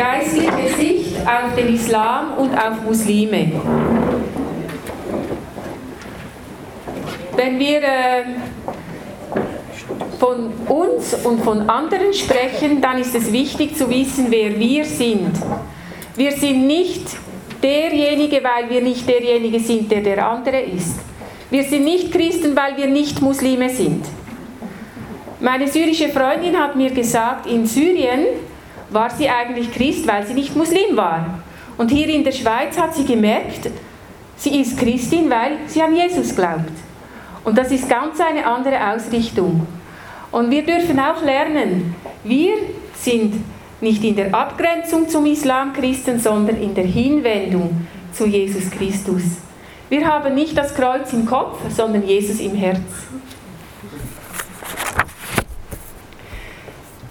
geistliche Sicht auf den Islam und auf Muslime. Wenn wir äh, von uns und von anderen sprechen, dann ist es wichtig zu wissen, wer wir sind. Wir sind nicht derjenige, weil wir nicht derjenige sind, der der andere ist. Wir sind nicht Christen, weil wir nicht Muslime sind. Meine syrische Freundin hat mir gesagt, in Syrien war sie eigentlich Christ, weil sie nicht Muslim war. Und hier in der Schweiz hat sie gemerkt, sie ist Christin, weil sie an Jesus glaubt. Und das ist ganz eine andere Ausrichtung. Und wir dürfen auch lernen, wir sind nicht in der Abgrenzung zum Islam Christen, sondern in der Hinwendung zu Jesus Christus. Wir haben nicht das Kreuz im Kopf, sondern Jesus im Herz.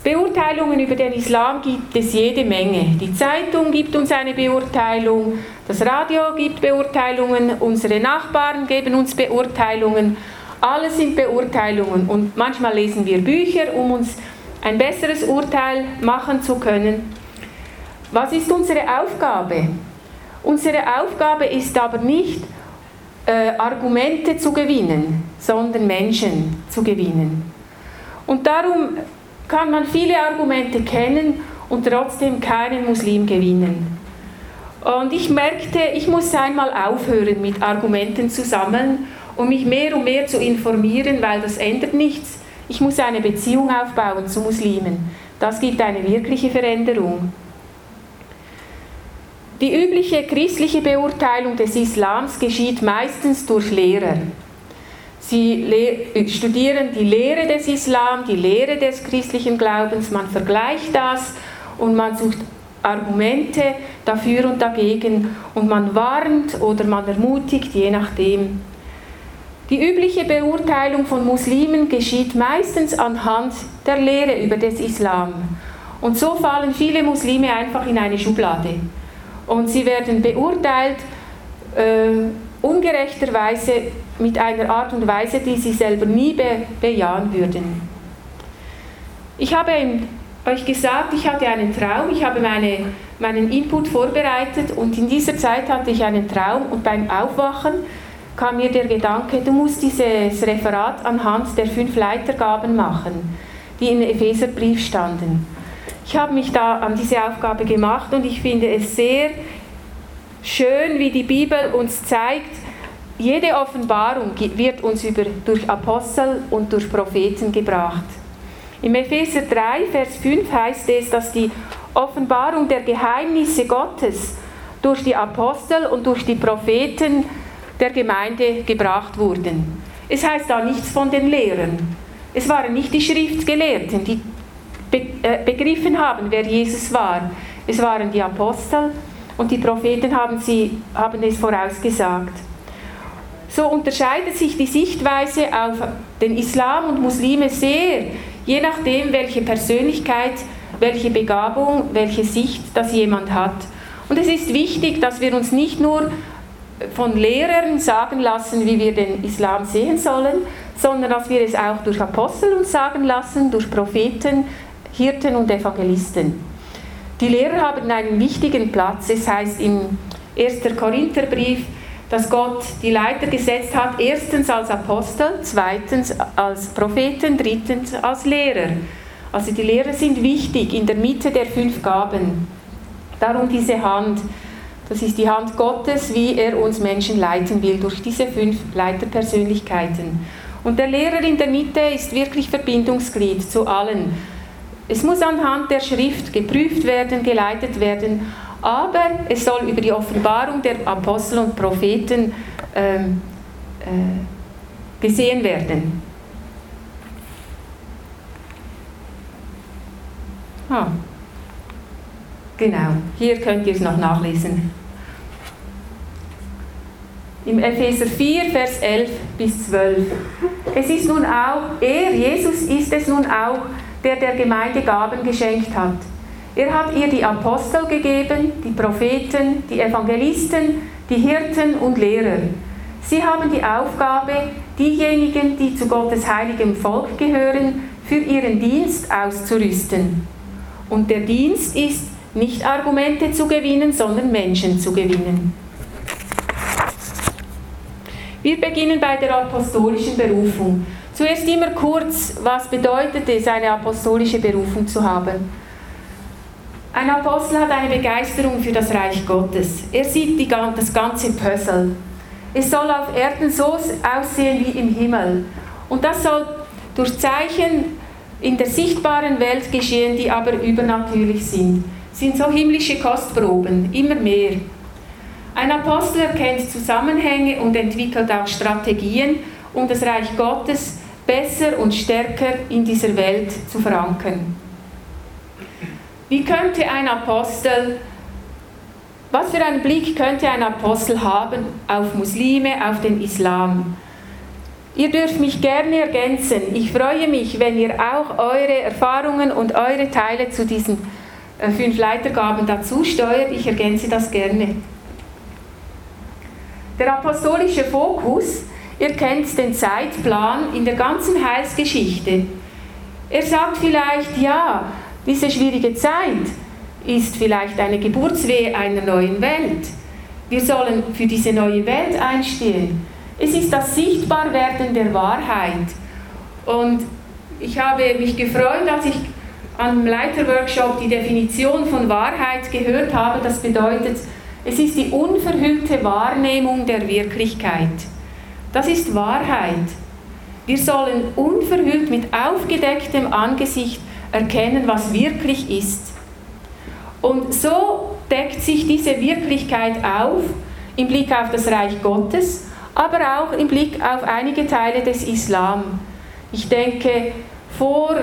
Beurteilungen über den Islam gibt es jede Menge. Die Zeitung gibt uns eine Beurteilung, das Radio gibt Beurteilungen, unsere Nachbarn geben uns Beurteilungen. Alles sind Beurteilungen und manchmal lesen wir Bücher, um uns ein besseres Urteil machen zu können. Was ist unsere Aufgabe? Unsere Aufgabe ist aber nicht, äh, Argumente zu gewinnen, sondern Menschen zu gewinnen. Und darum kann man viele Argumente kennen und trotzdem keinen Muslim gewinnen. Und ich merkte, ich muss einmal aufhören, mit Argumenten zu sammeln und mich mehr und mehr zu informieren, weil das ändert nichts. Ich muss eine Beziehung aufbauen zu Muslimen. Das gibt eine wirkliche Veränderung. Die übliche christliche Beurteilung des Islams geschieht meistens durch Lehrer. Sie studieren die Lehre des Islam, die Lehre des christlichen Glaubens, man vergleicht das und man sucht Argumente dafür und dagegen und man warnt oder man ermutigt, je nachdem. Die übliche Beurteilung von Muslimen geschieht meistens anhand der Lehre über den Islam. Und so fallen viele Muslime einfach in eine Schublade. Und sie werden beurteilt, äh, ungerechterweise mit einer Art und Weise, die sie selber nie be bejahen würden. Ich habe euch gesagt, ich hatte einen Traum, ich habe meine, meinen Input vorbereitet und in dieser Zeit hatte ich einen Traum und beim Aufwachen kam mir der Gedanke, du musst dieses Referat anhand der fünf Leitergaben machen, die im Epheserbrief standen. Ich habe mich da an diese Aufgabe gemacht und ich finde es sehr schön, wie die Bibel uns zeigt, jede Offenbarung wird uns über, durch Apostel und durch Propheten gebracht. Im Epheser 3, Vers 5 heißt es, dass die Offenbarung der Geheimnisse Gottes durch die Apostel und durch die Propheten der Gemeinde gebracht wurden. Es heißt da nichts von den Lehrern. Es waren nicht die Schriftgelehrten, die äh, begriffen haben, wer Jesus war. Es waren die Apostel und die Propheten haben, sie, haben es vorausgesagt. So unterscheidet sich die Sichtweise auf den Islam und Muslime sehr, je nachdem, welche Persönlichkeit, welche Begabung, welche Sicht das jemand hat. Und es ist wichtig, dass wir uns nicht nur von Lehrern sagen lassen, wie wir den Islam sehen sollen, sondern dass wir es auch durch Apostel uns sagen lassen, durch Propheten, Hirten und Evangelisten. Die Lehrer haben einen wichtigen Platz. Es heißt im 1. Korintherbrief, dass Gott die Leiter gesetzt hat, erstens als Apostel, zweitens als Propheten, drittens als Lehrer. Also die Lehrer sind wichtig in der Mitte der fünf Gaben. Darum diese Hand. Das ist die Hand Gottes, wie er uns Menschen leiten will, durch diese fünf Leiterpersönlichkeiten. Und der Lehrer in der Mitte ist wirklich Verbindungsglied zu allen. Es muss anhand der Schrift geprüft werden, geleitet werden, aber es soll über die Offenbarung der Apostel und Propheten ähm, äh, gesehen werden. Ah. Genau, hier könnt ihr es noch nachlesen. Im Epheser 4, Vers 11 bis 12. Es ist nun auch, er, Jesus, ist es nun auch, der der Gemeinde Gaben geschenkt hat. Er hat ihr die Apostel gegeben, die Propheten, die Evangelisten, die Hirten und Lehrer. Sie haben die Aufgabe, diejenigen, die zu Gottes heiligem Volk gehören, für ihren Dienst auszurüsten. Und der Dienst ist, nicht Argumente zu gewinnen, sondern Menschen zu gewinnen. Wir beginnen bei der apostolischen Berufung. Zuerst immer kurz, was bedeutet es, eine apostolische Berufung zu haben? Ein Apostel hat eine Begeisterung für das Reich Gottes. Er sieht die, das ganze Puzzle. Es soll auf Erden so aussehen wie im Himmel. Und das soll durch Zeichen in der sichtbaren Welt geschehen, die aber übernatürlich sind. Sind so himmlische Kostproben, immer mehr. Ein Apostel erkennt Zusammenhänge und entwickelt auch Strategien, um das Reich Gottes besser und stärker in dieser Welt zu verankern. Wie könnte ein Apostel, was für einen Blick könnte ein Apostel haben auf Muslime, auf den Islam? Ihr dürft mich gerne ergänzen. Ich freue mich, wenn ihr auch eure Erfahrungen und eure Teile zu diesen äh, fünf Leitergaben dazu steuert. Ich ergänze das gerne. Der apostolische Fokus, ihr kennt den Zeitplan in der ganzen Heilsgeschichte. Er sagt vielleicht, ja, diese schwierige Zeit ist vielleicht eine Geburtswehe einer neuen Welt. Wir sollen für diese neue Welt einstehen. Es ist das Sichtbarwerden der Wahrheit. Und ich habe mich gefreut, als ich am Leiterworkshop die Definition von Wahrheit gehört habe. Das bedeutet, es ist die unverhüllte Wahrnehmung der Wirklichkeit. Das ist Wahrheit. Wir sollen unverhüllt mit aufgedecktem Angesicht erkennen, was wirklich ist. Und so deckt sich diese Wirklichkeit auf im Blick auf das Reich Gottes aber auch im Blick auf einige Teile des Islam. Ich denke, vor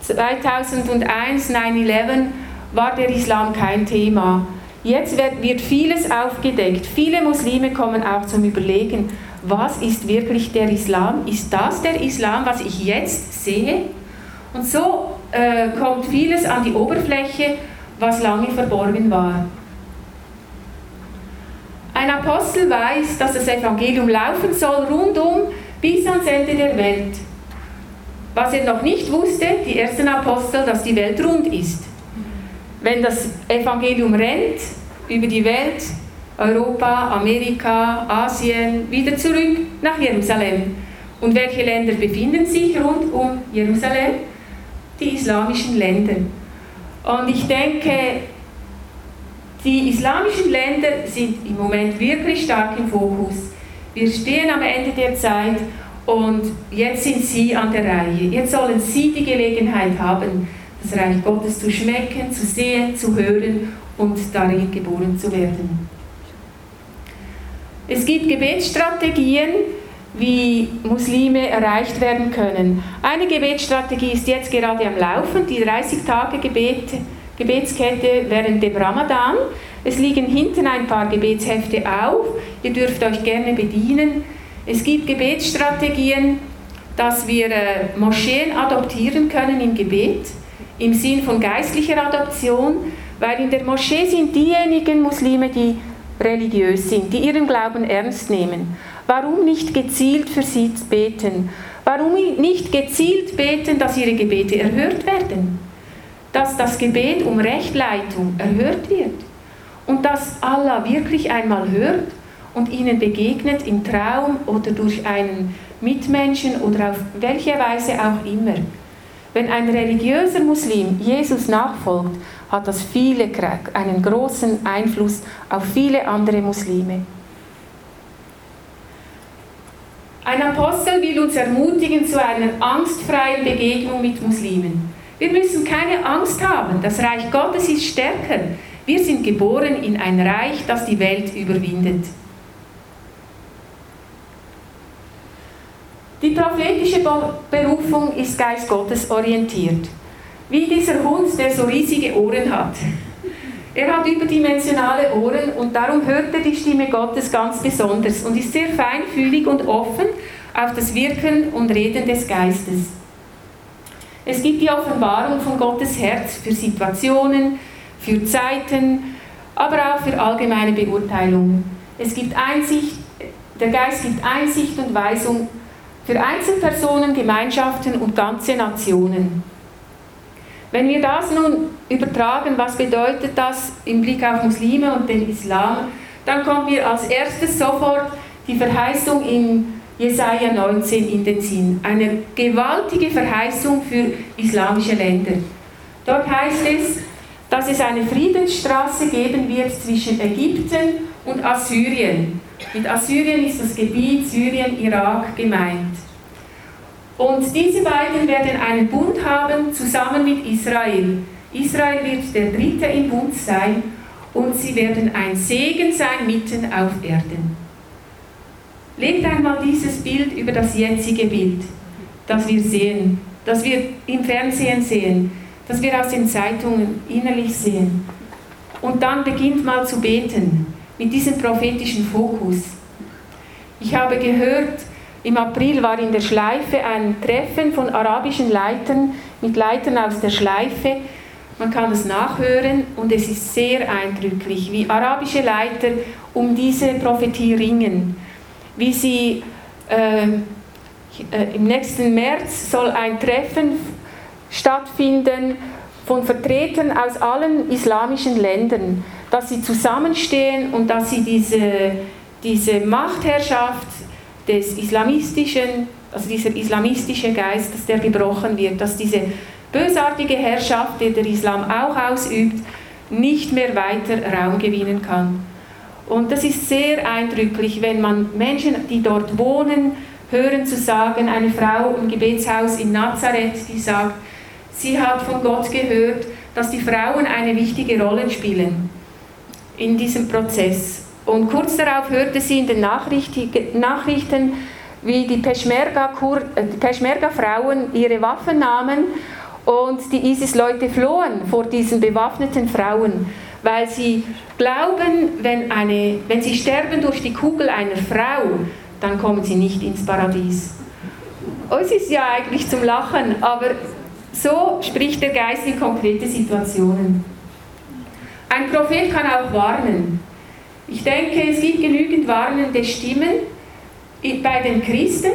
2001, 9-11, war der Islam kein Thema. Jetzt wird, wird vieles aufgedeckt. Viele Muslime kommen auch zum Überlegen, was ist wirklich der Islam? Ist das der Islam, was ich jetzt sehe? Und so äh, kommt vieles an die Oberfläche, was lange verborgen war. Ein Apostel weiß, dass das Evangelium laufen soll rundum bis ans Ende der Welt. Was er noch nicht wusste, die ersten Apostel, dass die Welt rund ist. Wenn das Evangelium rennt über die Welt, Europa, Amerika, Asien, wieder zurück nach Jerusalem. Und welche Länder befinden sich rund um Jerusalem? Die islamischen Länder. Und ich denke, die islamischen Länder sind im Moment wirklich stark im Fokus. Wir stehen am Ende der Zeit und jetzt sind Sie an der Reihe. Jetzt sollen Sie die Gelegenheit haben, das Reich Gottes zu schmecken, zu sehen, zu hören und darin geboren zu werden. Es gibt Gebetsstrategien, wie Muslime erreicht werden können. Eine Gebetsstrategie ist jetzt gerade am Laufen, die 30-Tage-Gebete Gebetskette während dem Ramadan. Es liegen hinten ein paar Gebetshefte auf. Ihr dürft euch gerne bedienen. Es gibt Gebetsstrategien, dass wir äh, Moscheen adoptieren können im Gebet, im Sinn von geistlicher Adoption, weil in der Moschee sind diejenigen Muslime, die religiös sind, die ihren Glauben ernst nehmen. Warum nicht gezielt für sie beten? Warum nicht gezielt beten, dass ihre Gebete erhört werden? dass das Gebet um Rechtleitung erhört wird und dass Allah wirklich einmal hört und ihnen begegnet im Traum oder durch einen Mitmenschen oder auf welche Weise auch immer. Wenn ein religiöser Muslim Jesus nachfolgt, hat das viele, einen großen Einfluss auf viele andere Muslime. Ein Apostel will uns ermutigen zu einer angstfreien Begegnung mit Muslimen. Wir müssen keine Angst haben. Das Reich Gottes ist stärker. Wir sind geboren in ein Reich, das die Welt überwindet. Die prophetische Berufung ist Geist Gottes orientiert. Wie dieser Hund, der so riesige Ohren hat. Er hat überdimensionale Ohren und darum hört er die Stimme Gottes ganz besonders und ist sehr feinfühlig und offen auf das Wirken und Reden des Geistes. Es gibt die Offenbarung von Gottes Herz für Situationen, für Zeiten, aber auch für allgemeine Beurteilung. Es gibt Einsicht, der Geist gibt Einsicht und Weisung für Einzelpersonen, Gemeinschaften und ganze Nationen. Wenn wir das nun übertragen, was bedeutet das im Blick auf Muslime und den Islam, dann kommt mir als erstes sofort die Verheißung in Jesaja 19 in den Sinn. Eine gewaltige Verheißung für islamische Länder. Dort heißt es, dass es eine Friedensstraße geben wird zwischen Ägypten und Assyrien. Mit Assyrien ist das Gebiet Syrien, Irak gemeint. Und diese beiden werden einen Bund haben zusammen mit Israel. Israel wird der Dritte im Bund sein und sie werden ein Segen sein mitten auf Erden. Legt einmal dieses Bild über das jetzige Bild, das wir sehen, das wir im Fernsehen sehen, das wir aus den Zeitungen innerlich sehen. Und dann beginnt mal zu beten mit diesem prophetischen Fokus. Ich habe gehört, im April war in der Schleife ein Treffen von arabischen Leitern mit Leitern aus der Schleife. Man kann es nachhören und es ist sehr eindrücklich, wie arabische Leiter um diese Prophetie ringen. Wie sie äh, äh, im nächsten März soll ein Treffen stattfinden von Vertretern aus allen islamischen Ländern, dass sie zusammenstehen und dass sie diese, diese Machtherrschaft des islamistischen, also dieser islamistische Geist, dass der gebrochen wird, dass diese bösartige Herrschaft, die der Islam auch ausübt, nicht mehr weiter Raum gewinnen kann. Und das ist sehr eindrücklich, wenn man Menschen, die dort wohnen, hören zu sagen, eine Frau im Gebetshaus in Nazareth, die sagt, sie hat von Gott gehört, dass die Frauen eine wichtige Rolle spielen in diesem Prozess. Und kurz darauf hörte sie in den Nachrichten, wie die Peschmerga-Frauen äh, Peschmerga ihre Waffen nahmen und die ISIS-Leute flohen vor diesen bewaffneten Frauen, weil sie glauben, wenn, eine, wenn sie sterben durch die Kugel einer Frau, dann kommen sie nicht ins Paradies. Es ist ja eigentlich zum Lachen, aber so spricht der Geist in konkrete Situationen. Ein Prophet kann auch warnen. Ich denke, es gibt genügend warnende Stimmen bei den Christen,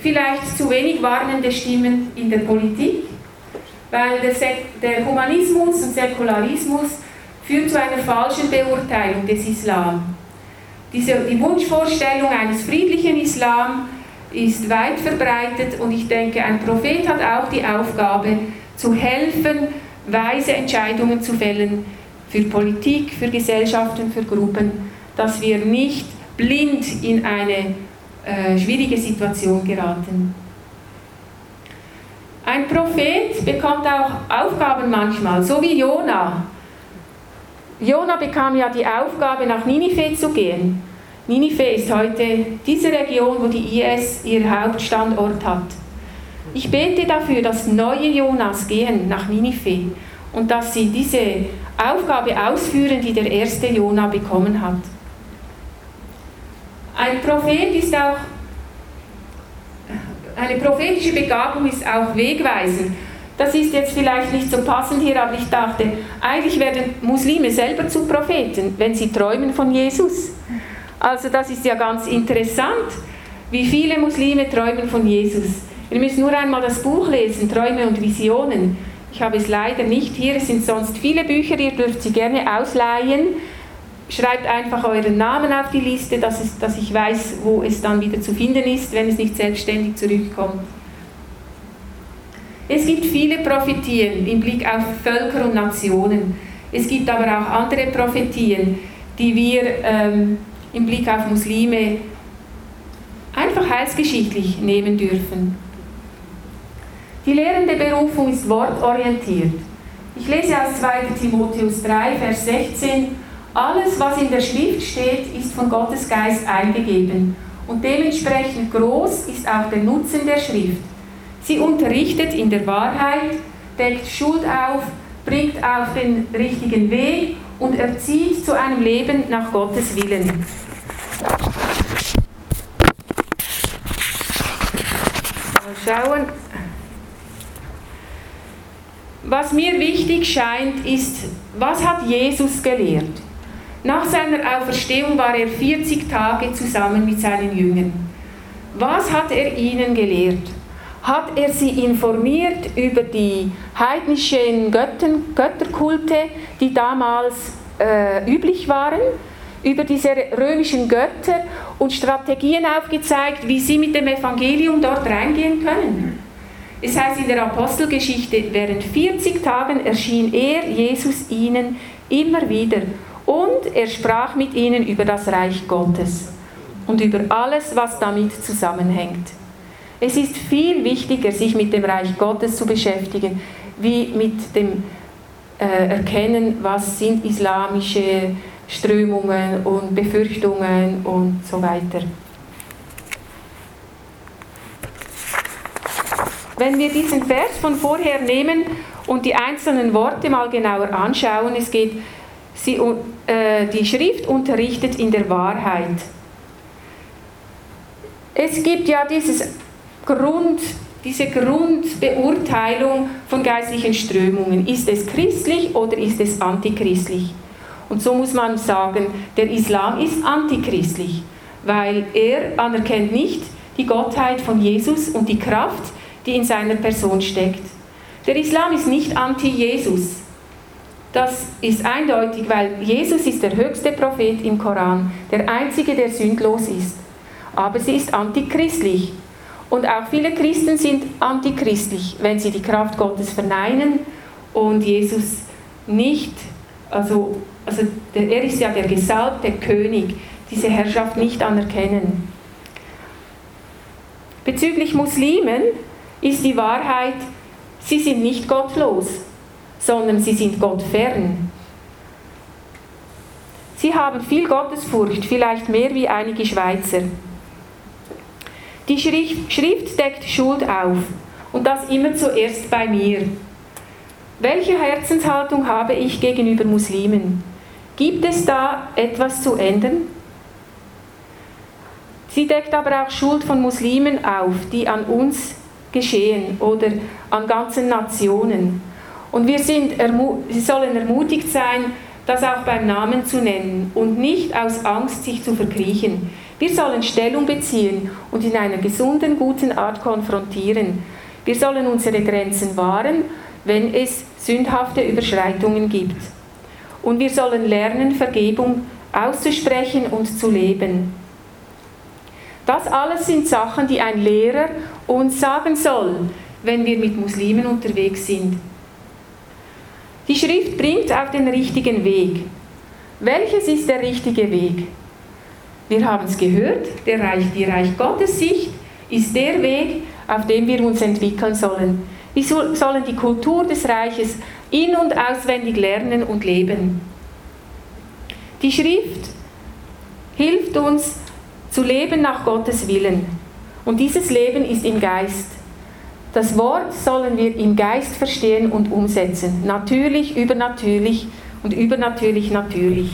vielleicht zu wenig warnende Stimmen in der Politik, weil der, Humanismus und Säkularismus führt zu einer falschen Beurteilung des Islam. Diese, die Wunschvorstellung eines friedlichen Islam ist weit verbreitet und ich denke, ein Prophet hat auch die Aufgabe, zu helfen, weise Entscheidungen zu fällen für Politik, für Gesellschaften, für Gruppen, dass wir nicht blind in eine äh, schwierige Situation geraten. Ein Prophet bekommt auch Aufgaben manchmal, so wie Jona. Jona bekam ja die Aufgabe, nach Ninive zu gehen. Ninive ist heute diese Region, wo die IS ihr Hauptstandort hat. Ich bete dafür, dass neue Jonas gehen nach Ninive und dass sie diese Aufgabe ausführen, die der erste Jona bekommen hat. Ein Prophet ist auch, eine prophetische Begabung ist auch wegweisend. Das ist jetzt vielleicht nicht so passend hier, aber ich dachte, eigentlich werden Muslime selber zu Propheten, wenn sie träumen von Jesus. Also das ist ja ganz interessant, wie viele Muslime träumen von Jesus. Wir müssen nur einmal das Buch lesen, Träume und Visionen. Ich habe es leider nicht hier, es sind sonst viele Bücher, ihr dürft sie gerne ausleihen schreibt einfach euren Namen auf die Liste, dass, es, dass ich weiß, wo es dann wieder zu finden ist, wenn es nicht selbstständig zurückkommt. Es gibt viele Prophetien im Blick auf Völker und Nationen. Es gibt aber auch andere Prophetien, die wir ähm, im Blick auf Muslime einfach heilsgeschichtlich nehmen dürfen. Die lehrende Berufung ist wortorientiert. Ich lese aus 2 Timotheus 3, Vers 16 alles, was in der Schrift steht, ist von Gottes Geist eingegeben und dementsprechend groß ist auch der Nutzen der Schrift. Sie unterrichtet in der Wahrheit, deckt Schuld auf, bringt auf den richtigen Weg und erzieht zu einem Leben nach Gottes Willen. Mal schauen. Was mir wichtig scheint, ist, was hat Jesus gelehrt? Nach seiner Auferstehung war er 40 Tage zusammen mit seinen Jüngern. Was hat er ihnen gelehrt? hat er sie informiert über die heidnischen Götten, Götterkulte, die damals äh, üblich waren, über diese römischen Götter und Strategien aufgezeigt, wie sie mit dem Evangelium dort reingehen können. Es heißt in der Apostelgeschichte, während 40 Tagen erschien er, Jesus, ihnen immer wieder und er sprach mit ihnen über das Reich Gottes und über alles, was damit zusammenhängt. Es ist viel wichtiger, sich mit dem Reich Gottes zu beschäftigen, wie mit dem äh, Erkennen, was sind islamische Strömungen und Befürchtungen und so weiter. Wenn wir diesen Vers von vorher nehmen und die einzelnen Worte mal genauer anschauen, es geht, sie, äh, die Schrift unterrichtet in der Wahrheit. Es gibt ja dieses Grund, diese Grundbeurteilung von geistlichen Strömungen. Ist es christlich oder ist es antichristlich? Und so muss man sagen, der Islam ist antichristlich, weil er anerkennt nicht die Gottheit von Jesus und die Kraft, die in seiner Person steckt. Der Islam ist nicht anti-Jesus. Das ist eindeutig, weil Jesus ist der höchste Prophet im Koran, der einzige, der sündlos ist. Aber sie ist antichristlich. Und auch viele Christen sind antichristlich, wenn sie die Kraft Gottes verneinen und Jesus nicht, also also er ist ja der gesalbte König, diese Herrschaft nicht anerkennen. Bezüglich Muslimen ist die Wahrheit, sie sind nicht gottlos, sondern sie sind gottfern. Sie haben viel Gottesfurcht, vielleicht mehr wie einige Schweizer. Die Schrift, Schrift deckt Schuld auf und das immer zuerst bei mir. Welche Herzenshaltung habe ich gegenüber Muslimen? Gibt es da etwas zu ändern? Sie deckt aber auch Schuld von Muslimen auf, die an uns geschehen oder an ganzen Nationen. Und wir sind sie sollen ermutigt sein, das auch beim Namen zu nennen und nicht aus Angst sich zu verkriechen. Wir sollen Stellung beziehen und in einer gesunden, guten Art konfrontieren. Wir sollen unsere Grenzen wahren, wenn es sündhafte Überschreitungen gibt und wir sollen lernen, Vergebung auszusprechen und zu leben. Das alles sind Sachen, die ein Lehrer uns sagen soll, wenn wir mit Muslimen unterwegs sind. Die Schrift bringt auf den richtigen Weg. Welches ist der richtige Weg? Wir haben es gehört, der Reich, die Reich Gottes Sicht ist der Weg, auf dem wir uns entwickeln sollen. Wir sollen die Kultur des Reiches in- und auswendig lernen und leben. Die Schrift hilft uns zu leben nach Gottes Willen. Und dieses Leben ist im Geist. Das Wort sollen wir im Geist verstehen und umsetzen. Natürlich, übernatürlich und übernatürlich natürlich.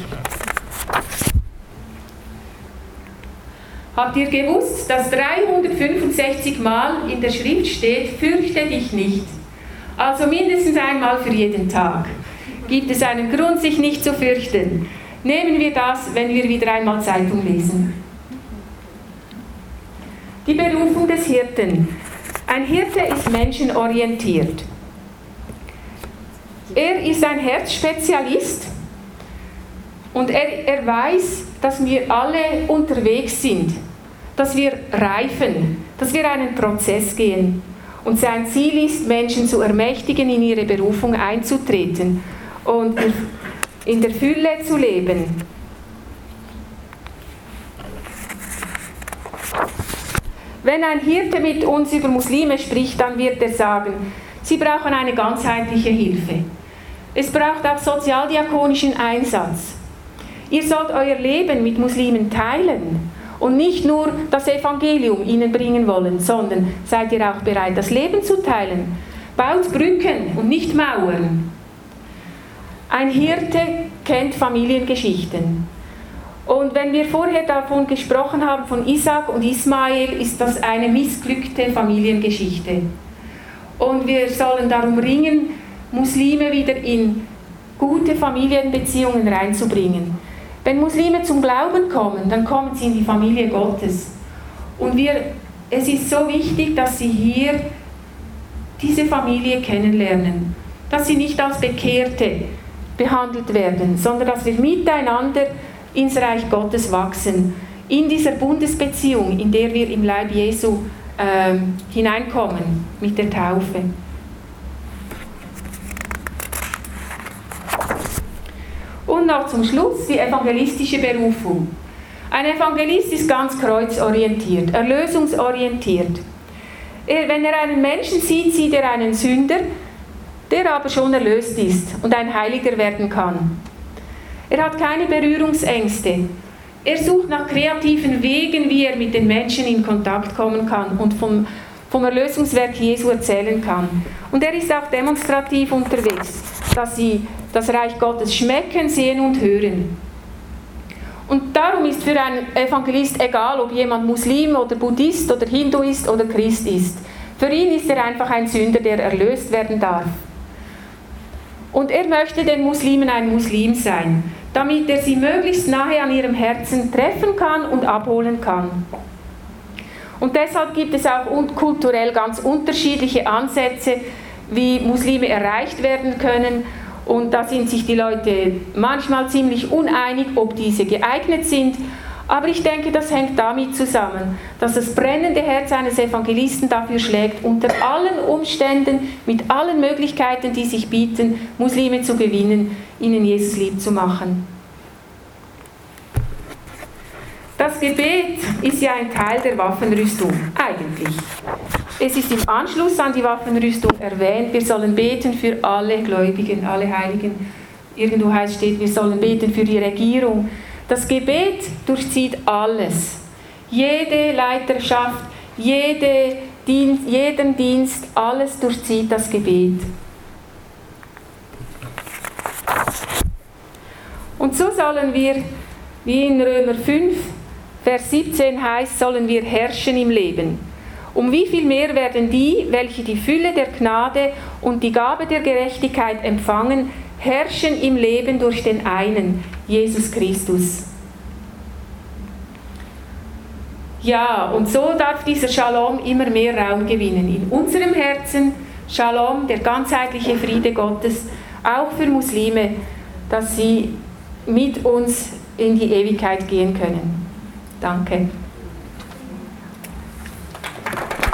Habt ihr gewusst, dass 365 Mal in der Schrift steht, fürchte dich nicht? Also mindestens einmal für jeden Tag. Gibt es einen Grund, sich nicht zu fürchten? Nehmen wir das, wenn wir wieder einmal Zeitung lesen. Die Berufung des Hirten. Ein Hirte ist menschenorientiert. Er ist ein Herzspezialist und er, er weiß, dass wir alle unterwegs sind, dass wir reifen, dass wir einen Prozess gehen. Und sein Ziel ist, Menschen zu ermächtigen, in ihre Berufung einzutreten und in der Fülle zu leben. Wenn ein Hirte mit uns über Muslime spricht, dann wird er sagen, sie brauchen eine ganzheitliche Hilfe. Es braucht auch sozialdiakonischen Einsatz. Ihr sollt euer Leben mit Muslimen teilen und nicht nur das Evangelium ihnen bringen wollen, sondern seid ihr auch bereit, das Leben zu teilen. Baut Brücken und nicht Mauern. Ein Hirte kennt Familiengeschichten. Und wenn wir vorher davon gesprochen haben, von Isaac und Ismael, ist das eine missglückte Familiengeschichte. Und wir sollen darum ringen, Muslime wieder in gute Familienbeziehungen reinzubringen. Wenn Muslime zum Glauben kommen, dann kommen sie in die Familie Gottes. Und wir, es ist so wichtig, dass sie hier diese Familie kennenlernen, dass sie nicht als Bekehrte behandelt werden, sondern dass wir miteinander ins Reich Gottes wachsen, in dieser Bundesbeziehung, in der wir im Leib Jesu äh, hineinkommen mit der Taufe. Und noch zum Schluss die evangelistische Berufung. Ein Evangelist ist ganz kreuzorientiert, erlösungsorientiert. Wenn er einen Menschen sieht, sieht er einen Sünder, der aber schon erlöst ist und ein Heiliger werden kann. Er hat keine Berührungsängste. Er sucht nach kreativen Wegen, wie er mit den Menschen in Kontakt kommen kann und vom, vom Erlösungswerk Jesu erzählen kann. Und er ist auch demonstrativ unterwegs, dass sie das Reich Gottes schmecken, sehen und hören. Und darum ist für einen Evangelist egal, ob jemand Muslim oder Buddhist oder Hinduist oder Christ ist. Für ihn ist er einfach ein Sünder, der erlöst werden darf. Und er möchte den Muslimen ein Muslim sein, damit er sie möglichst nahe an ihrem Herzen treffen kann und abholen kann. Und deshalb gibt es auch kulturell ganz unterschiedliche Ansätze, wie Muslime erreicht werden können und da sind sich die Leute manchmal ziemlich uneinig, ob diese geeignet sind. Aber ich denke, das hängt damit zusammen, dass das brennende Herz eines Evangelisten dafür schlägt, unter allen Umständen, mit allen Möglichkeiten, die sich bieten, Muslime zu gewinnen, ihnen Jesus lieb zu machen. Das Gebet ist ja ein Teil der Waffenrüstung, eigentlich. Es ist im Anschluss an die Waffenrüstung erwähnt, wir sollen beten für alle Gläubigen, alle Heiligen. Irgendwo heißt steht, wir sollen beten für die Regierung. Das Gebet durchzieht alles. Jede Leiterschaft, jede Dienst, jeden Dienst, alles durchzieht das Gebet. Und so sollen wir, wie in Römer 5, Vers 17 heißt, sollen wir herrschen im Leben. Um wie viel mehr werden die, welche die Fülle der Gnade und die Gabe der Gerechtigkeit empfangen, herrschen im Leben durch den einen, Jesus Christus. Ja, und so darf dieser Shalom immer mehr Raum gewinnen. In unserem Herzen Shalom, der ganzheitliche Friede Gottes, auch für Muslime, dass sie mit uns in die Ewigkeit gehen können. Danke.